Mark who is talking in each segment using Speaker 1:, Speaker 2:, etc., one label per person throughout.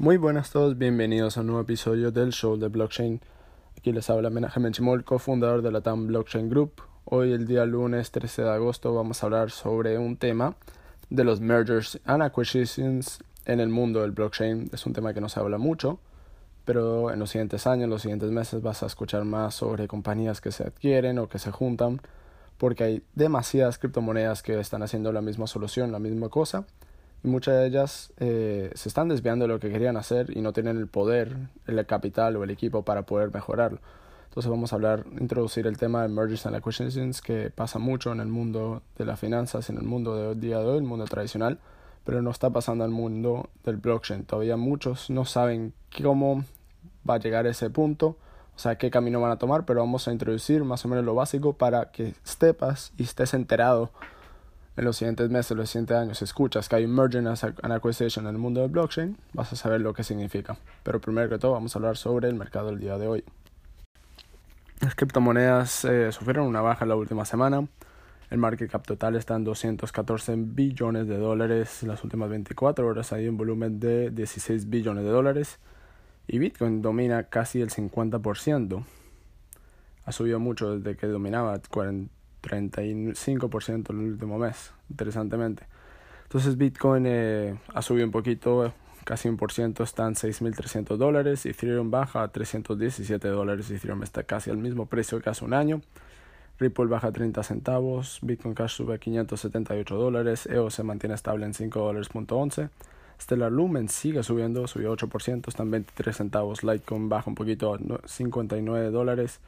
Speaker 1: Muy buenas a todos, bienvenidos a un nuevo episodio del show de blockchain. Aquí les habla Menahem Chimol, cofundador de la TAM Blockchain Group. Hoy, el día lunes 13 de agosto, vamos a hablar sobre un tema de los mergers and acquisitions en el mundo del blockchain. Es un tema que no se habla mucho, pero en los siguientes años, en los siguientes meses vas a escuchar más sobre compañías que se adquieren o que se juntan, porque hay demasiadas criptomonedas que están haciendo la misma solución, la misma cosa muchas de ellas eh, se están desviando de lo que querían hacer y no tienen el poder, el capital o el equipo para poder mejorarlo. Entonces vamos a hablar, introducir el tema de mergers and acquisitions que pasa mucho en el mundo de las finanzas, en el mundo del día de hoy, el mundo tradicional, pero no está pasando el mundo del blockchain. Todavía muchos no saben cómo va a llegar a ese punto, o sea, qué camino van a tomar, pero vamos a introducir más o menos lo básico para que sepas y estés enterado en los siguientes meses, los siguientes años, escuchas que hay un merger and acquisition en el mundo del blockchain, vas a saber lo que significa. Pero primero que todo vamos a hablar sobre el mercado del día de hoy. Las criptomonedas eh, sufrieron una baja la última semana. El market cap total está en 214 billones de dólares. Las últimas 24 horas hay un volumen de 16 billones de dólares. Y Bitcoin domina casi el 50%. Ha subido mucho desde que dominaba 40 35% el último mes, interesantemente. Entonces Bitcoin eh, ha subido un poquito, casi un por ciento, está en 6.300 dólares, Ethereum baja a 317 dólares, Ethereum está casi al mismo precio que hace un año, Ripple baja 30 centavos, Bitcoin Cash sube a 578 dólares, EOS se mantiene estable en 5 dólares Stellar Lumen sigue subiendo, subió 8%, está en 23 centavos, Litecoin baja un poquito a 59 dólares,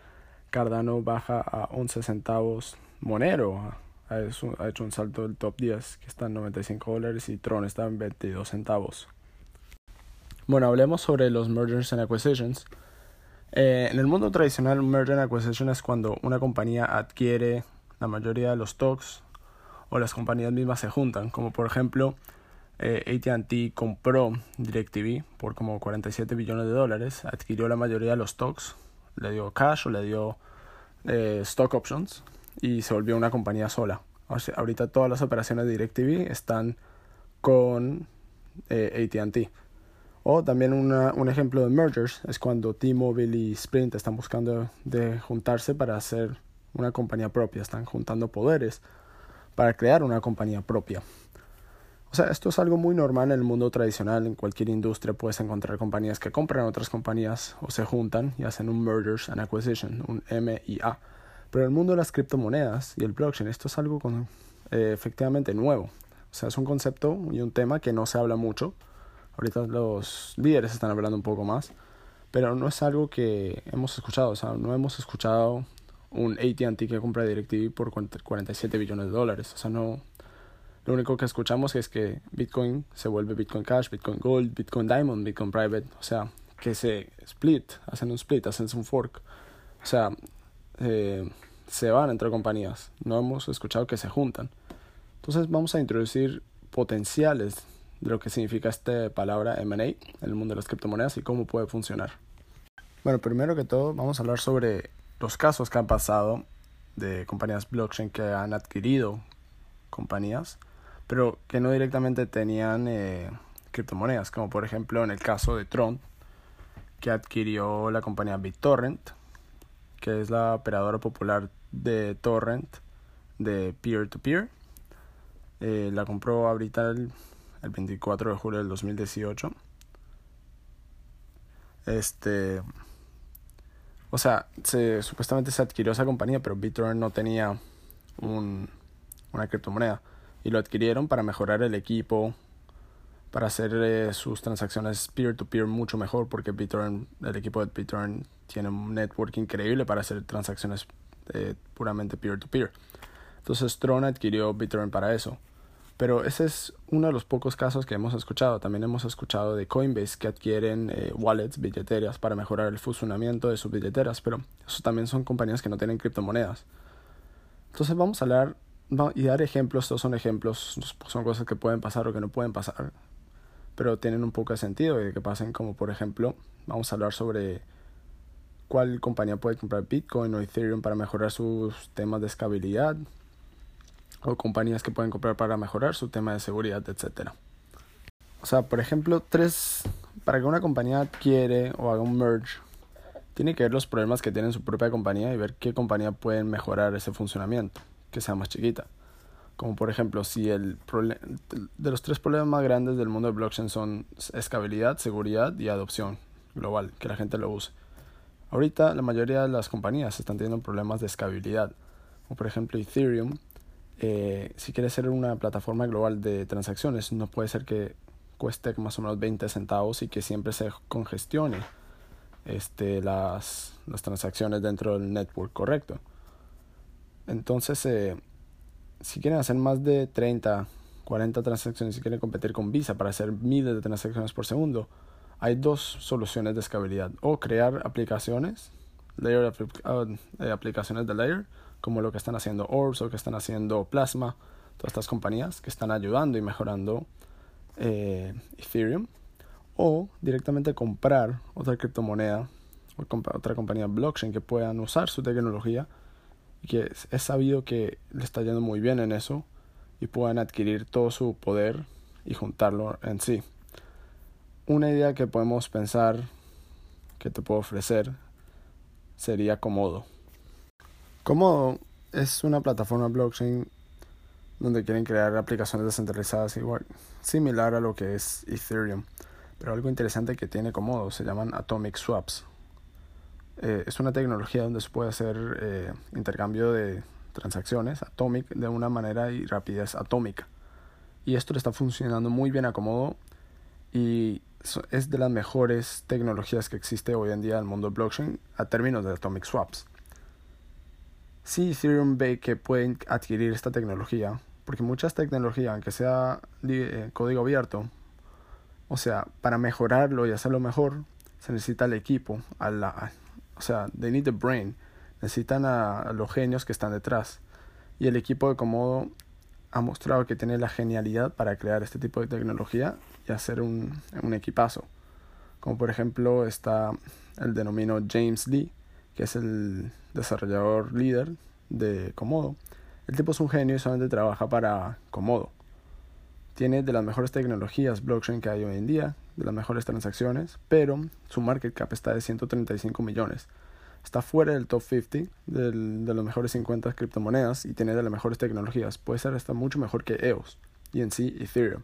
Speaker 1: Cardano baja a 11 centavos. Monero ha hecho, un salto del top 10 que está en 95 dólares y Tron está en 22 centavos. Bueno, hablemos sobre los mergers and acquisitions. Eh, en el mundo tradicional, un merger and acquisition es cuando una compañía adquiere la mayoría de los stocks o las compañías mismas se juntan, como por ejemplo eh, ATT compró DirecTV por como 47 billones de dólares, adquirió la mayoría de los stocks le dio cash o le dio eh, stock options y se volvió una compañía sola. ahorita todas las operaciones de DirecTV están con eh, ATT. O también una, un ejemplo de mergers es cuando T-Mobile y Sprint están buscando de juntarse para hacer una compañía propia, están juntando poderes para crear una compañía propia. O sea, esto es algo muy normal en el mundo tradicional. En cualquier industria puedes encontrar compañías que compran otras compañías o se juntan y hacen un mergers and acquisition, un M y A. Pero en el mundo de las criptomonedas y el blockchain, esto es algo con, eh, efectivamente nuevo. O sea, es un concepto y un tema que no se habla mucho. Ahorita los líderes están hablando un poco más. Pero no es algo que hemos escuchado. O sea, no hemos escuchado un ATT que compra DirecTV por 47 billones de dólares. O sea, no, lo único que escuchamos es que Bitcoin se vuelve Bitcoin Cash, Bitcoin Gold, Bitcoin Diamond, Bitcoin Private. O sea, que se split, hacen un split, hacen un fork. O sea, eh, se van entre compañías. No hemos escuchado que se juntan. Entonces vamos a introducir potenciales de lo que significa esta palabra M&A en el mundo de las criptomonedas y cómo puede funcionar. Bueno, primero que todo vamos a hablar sobre los casos que han pasado de compañías blockchain que han adquirido compañías pero que no directamente tenían eh, criptomonedas, como por ejemplo en el caso de Tron, que adquirió la compañía BitTorrent, que es la operadora popular de torrent de peer-to-peer. Eh, la compró ahorita el, 24 de julio del 2018. Este, o sea, se, supuestamente se adquirió esa compañía, pero BitTorrent no tenía un, una criptomoneda y lo adquirieron para mejorar el equipo, para hacer eh, sus transacciones peer-to-peer mucho mejor, porque BitTorrent, el equipo de BitTorrent tiene un network increíble para hacer transacciones eh, puramente peer-to-peer. Entonces Tron adquirió BitTorrent para eso. Pero ese es uno de los pocos casos que hemos escuchado. También hemos escuchado de Coinbase que adquieren eh, wallets, billeteras, para mejorar el funcionamiento de sus billeteras. Pero eso también son compañías que no tienen criptomonedas. Entonces vamos a hablar y dar ejemplos, estos son ejemplos, son cosas que pueden pasar o que no pueden pasar, pero tienen un poco de sentido de que pasen, como por ejemplo, vamos a hablar sobre cuál compañía puede comprar Bitcoin o Ethereum para mejorar sus temas de escalabilidad, o compañías que pueden comprar para mejorar su tema de seguridad, etc. O sea, por ejemplo, tres para que una compañía adquiere o haga un merge, tiene que ver los problemas que tiene su propia compañía y ver qué compañía puede mejorar ese funcionamiento, que sea más chiquita. Como por ejemplo, si el de los tres problemas más grandes del mundo de blockchain son escalabilidad, seguridad y adopción global, que la gente lo use. Ahorita la mayoría de las compañías están teniendo problemas de escalabilidad. Como por ejemplo Ethereum, eh, si quiere ser una plataforma global de transacciones, no puede ser que cueste más o menos 20 centavos y que siempre se congestione este, las, las transacciones dentro del network correcto. Entonces, eh, si quieren hacer más de 30, 40 transacciones, si quieren competir con Visa para hacer miles de transacciones por segundo, hay dos soluciones de escalabilidad. O crear aplicaciones, layer, uh, aplicaciones de layer, como lo que están haciendo Orbs o que están haciendo Plasma, todas estas compañías que están ayudando y mejorando eh, Ethereum. O directamente comprar otra criptomoneda otra compañía blockchain que puedan usar su tecnología que es sabido que le está yendo muy bien en eso y puedan adquirir todo su poder y juntarlo en sí. Una idea que podemos pensar que te puedo ofrecer sería Comodo. Comodo es una plataforma blockchain donde quieren crear aplicaciones descentralizadas igual, similar a lo que es Ethereum. Pero algo interesante que tiene Comodo se llaman Atomic Swaps. Eh, es una tecnología donde se puede hacer eh, intercambio de transacciones atomic de una manera y rapidez atómica. Y esto le está funcionando muy bien a Comodo y es de las mejores tecnologías que existe hoy en día en el mundo blockchain a términos de atomic swaps. Si Ethereum ve que pueden adquirir esta tecnología, porque muchas tecnologías, aunque sea eh, código abierto, o sea, para mejorarlo y hacerlo mejor, se necesita el equipo, a la, o sea, they need the brain. Necesitan a, los genios que están detrás. Y el equipo de Comodo ha mostrado que tiene la genialidad para crear este tipo de tecnología y hacer un, un equipazo. Como por ejemplo está el denomino James Lee, que es el desarrollador líder de Comodo. El tipo es un genio y solamente trabaja para Comodo. Tiene de las mejores tecnologías blockchain que hay hoy en día, de las mejores transacciones, pero su market cap está de 135 millones. Está fuera del top 50 del, de los mejores 50 criptomonedas y tiene de las mejores tecnologías. Puede ser hasta mucho mejor que EOS y en sí Ethereum.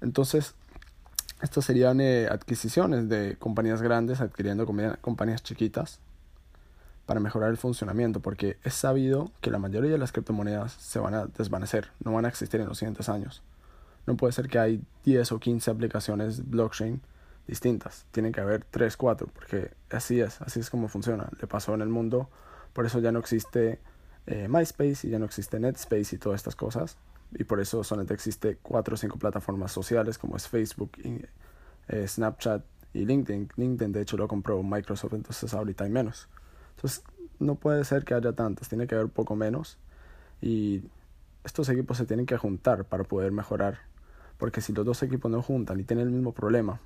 Speaker 1: Entonces, estas serían eh, adquisiciones de compañías grandes adquiriendo compañías chiquitas para mejorar el funcionamiento, porque es sabido que la mayoría de las criptomonedas se van a desvanecer, no van a existir en los siguientes años. No puede ser que hay 10 o 15 aplicaciones blockchain distintas. Tienen que haber 3, 4, porque así es, así es como funciona. Le pasó en el mundo, por eso ya no existe eh, MySpace y ya no existe NetSpace y todas estas cosas. Y por eso solamente existe 4 o 5 plataformas sociales como es Facebook, eh, Snapchat y LinkedIn. LinkedIn de hecho lo compró Microsoft, entonces ahorita hay menos. Entonces no puede ser que haya tantas, tiene que haber poco menos. Y estos equipos se tienen que juntar para poder mejorar porque si los dos equipos no juntan y tienen el mismo problema,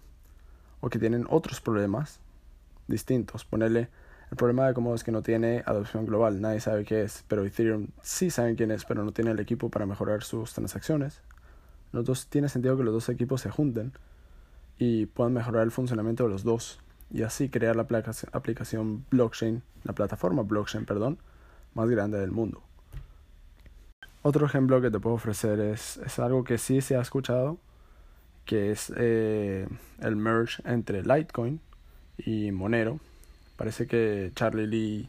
Speaker 1: o que tienen otros problemas distintos, ponerle el problema de cómo es que no tiene adopción global, nadie sabe qué es, pero Ethereum sí saben quién es, pero no tiene el equipo para mejorar sus transacciones. Los dos, tiene sentido que los dos equipos se junten y puedan mejorar el funcionamiento de los dos y así crear la aplicación blockchain, la plataforma blockchain, perdón, más grande del mundo. Otro ejemplo que te puedo ofrecer es, es algo que sí se ha escuchado, que es eh, el merge entre Litecoin y Monero. Parece que Charlie Lee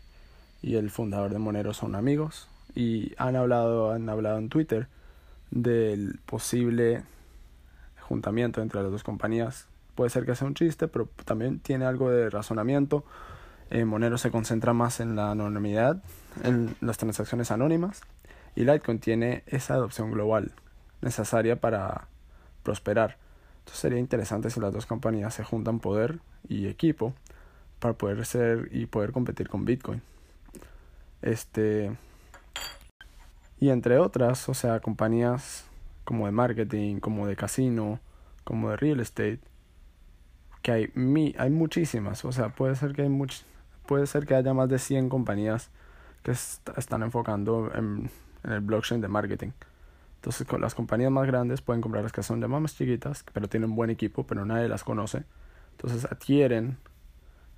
Speaker 1: y el fundador de Monero son amigos y han hablado, han hablado en Twitter del posible juntamiento entre las dos compañías. Puede ser que sea un chiste, pero también tiene algo de razonamiento. Eh, Monero se concentra más en la anonimidad, en las transacciones anónimas y Litecoin tiene esa adopción global necesaria para prosperar. Entonces sería interesante si las dos compañías se juntan poder y equipo para poder ser y poder competir con Bitcoin. Este y entre otras, o sea, compañías como de marketing, como de casino, como de real estate, que hay mi, hay muchísimas, o sea, puede ser que hay much, puede ser que haya más de 100 compañías que están enfocando en en el blockchain de marketing. Entonces con las compañías más grandes pueden comprar las que son de más chiquitas, pero tienen buen equipo, pero nadie las conoce. Entonces adquieren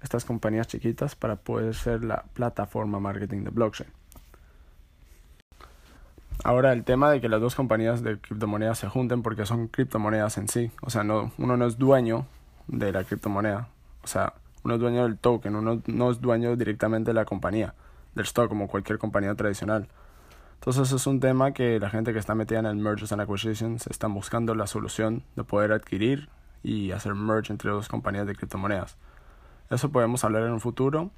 Speaker 1: estas compañías chiquitas para poder ser la plataforma marketing de blockchain. Ahora el tema de que las dos compañías de criptomonedas se junten porque son criptomonedas en sí, o sea, no, uno no es dueño de la criptomoneda, o sea, uno es dueño del token, uno no es dueño directamente de la compañía, del stock como cualquier compañía tradicional. Entonces es un tema que la gente que está metida en mergers and acquisitions está buscando la solución de poder adquirir y hacer merge entre dos compañías de criptomonedas. Eso podemos hablar en un futuro,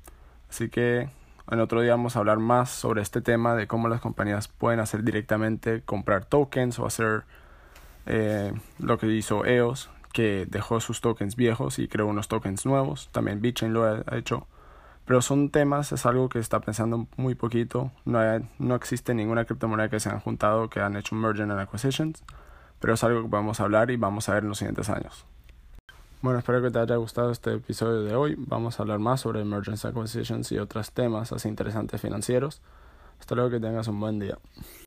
Speaker 1: así que en otro día vamos a hablar más sobre este tema de cómo las compañías pueden hacer directamente comprar tokens o hacer eh, lo que hizo EOS, que dejó sus tokens viejos y creó unos tokens nuevos. También BitChain lo ha hecho. Pero son temas, es algo que está pensando muy poquito. No, no existe ninguna criptomoneda que se han juntado que han hecho merger and acquisitions. Pero es algo que podemos hablar y vamos a ver en los siguientes años. Bueno, espero que te haya gustado este episodio de hoy. Vamos a hablar más sobre emergency acquisitions y otros temas así interesantes financieros. Hasta luego que tengas un buen día.